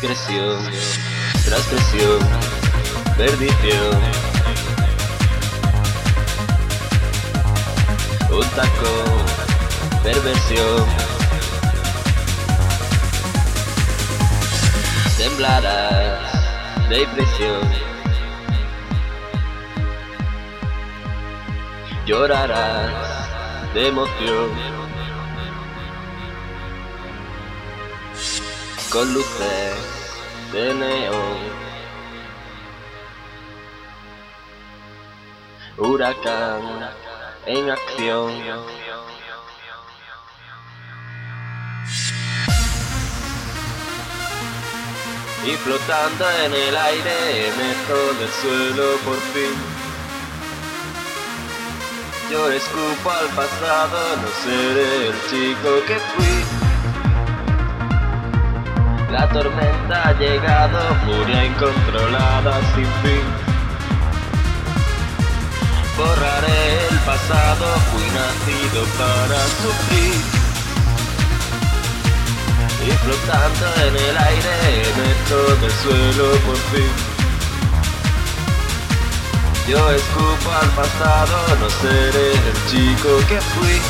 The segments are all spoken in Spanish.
Transgresión, transgresión, perdición. Un taco, perversión. Temblarás de impresión. Llorarás de emoción. con luces de neón. Huracán en acción. Y flotando en el aire, mejor del suelo por fin. Yo escupo al pasado, no seré el chico que fui. La tormenta ha llegado, furia incontrolada sin fin. Borraré el pasado, fui nacido para sufrir. Y flotando en el aire, del suelo por fin. Yo escupo al pasado, no seré el chico que fui.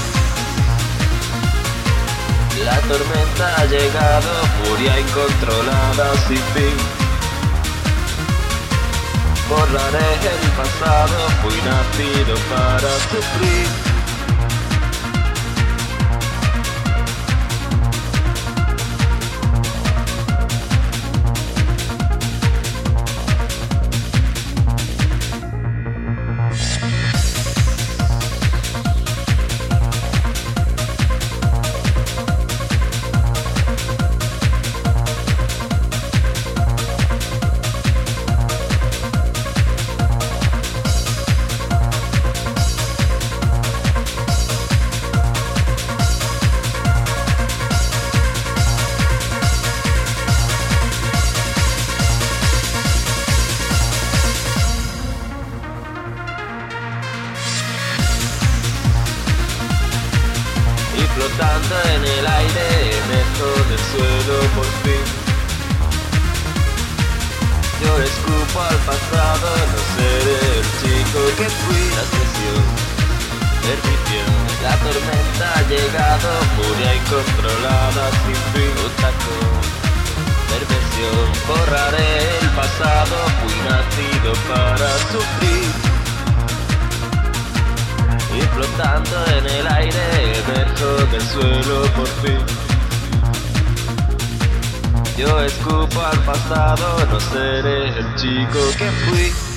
La tormenta ha llegado, furia incontrolada sin fin. Borraré el pasado, fui nacido para sufrir. En el aire, meto del suelo por fin. Yo escupo al pasado, no seré el chico que fui. La presión, perdición, la tormenta ha llegado, furia incontrolada sin fin. Un taco, perversión, borraré el pasado, fui nacido para sufrir y flotando en el aire emerjo del suelo por fin. Yo escupo al pasado, no seré el chico que fui.